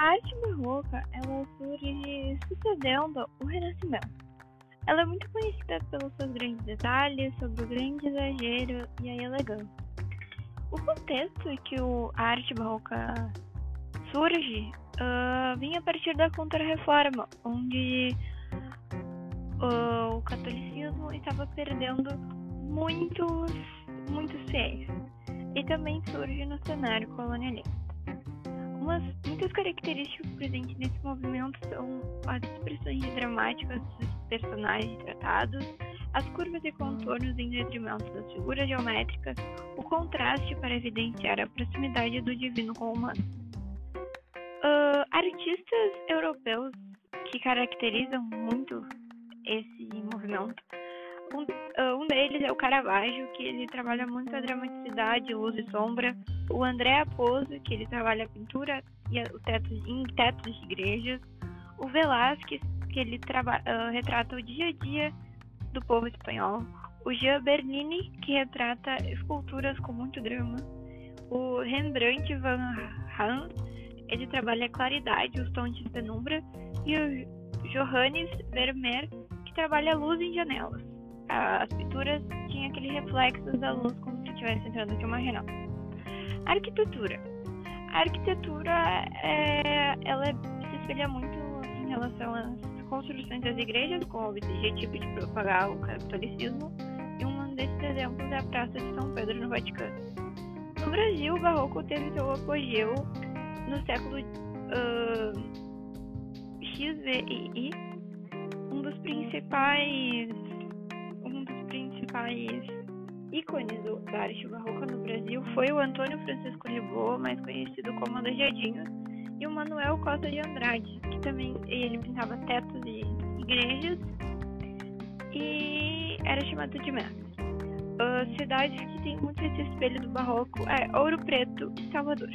A arte barroca ela surge sucedendo o Renascimento. Ela é muito conhecida pelos seus grandes detalhes, sobre o grande exagero e a elegância. O contexto em que a arte barroca surge uh, vinha a partir da Contra-Reforma, onde uh, o catolicismo estava perdendo muitos, muitos fiéis. E também surge no cenário colonialista. Umas, muitas características presentes nesse movimento são as expressões dramáticas dos personagens tratados, as curvas e contornos em detrimento das figuras geométricas, o contraste para evidenciar a proximidade do divino com o humano. Uh, artistas europeus que caracterizam muito esse movimento. Um, uh, um, deles é o Caravaggio, que ele trabalha muito a dramaticidade, luz e sombra. O André Aposo, que ele trabalha a pintura e o teto, em tetos de igrejas. O Velázquez, que ele uh, retrata o dia a dia do povo espanhol. O Jean Bernini, que retrata esculturas com muito drama. O Rembrandt van Rijn, ele trabalha a claridade, os tons de penumbra. E o Johannes Vermeer, que trabalha a luz em janelas. As pinturas tinham aquele reflexo da luz como se estivesse entrando de uma janela. Arquitetura. A arquitetura é, ela se espelha muito em relação às construções das igrejas, com o objetivo de propagar o catolicismo, e um desses exemplos é a Praça de São Pedro no Vaticano. No Brasil, o barroco teve seu apogeu no século uh, XVII, um dos principais principais ícones da arte barroca no Brasil foi o Antônio Francisco Lisboa, mais conhecido como Aleijadinho, e o Manuel Costa de Andrade, que também ele pintava tetos de igrejas e era chamado de mestre. Uh, cidades que têm muito esse espelho do barroco é Ouro Preto e Salvador.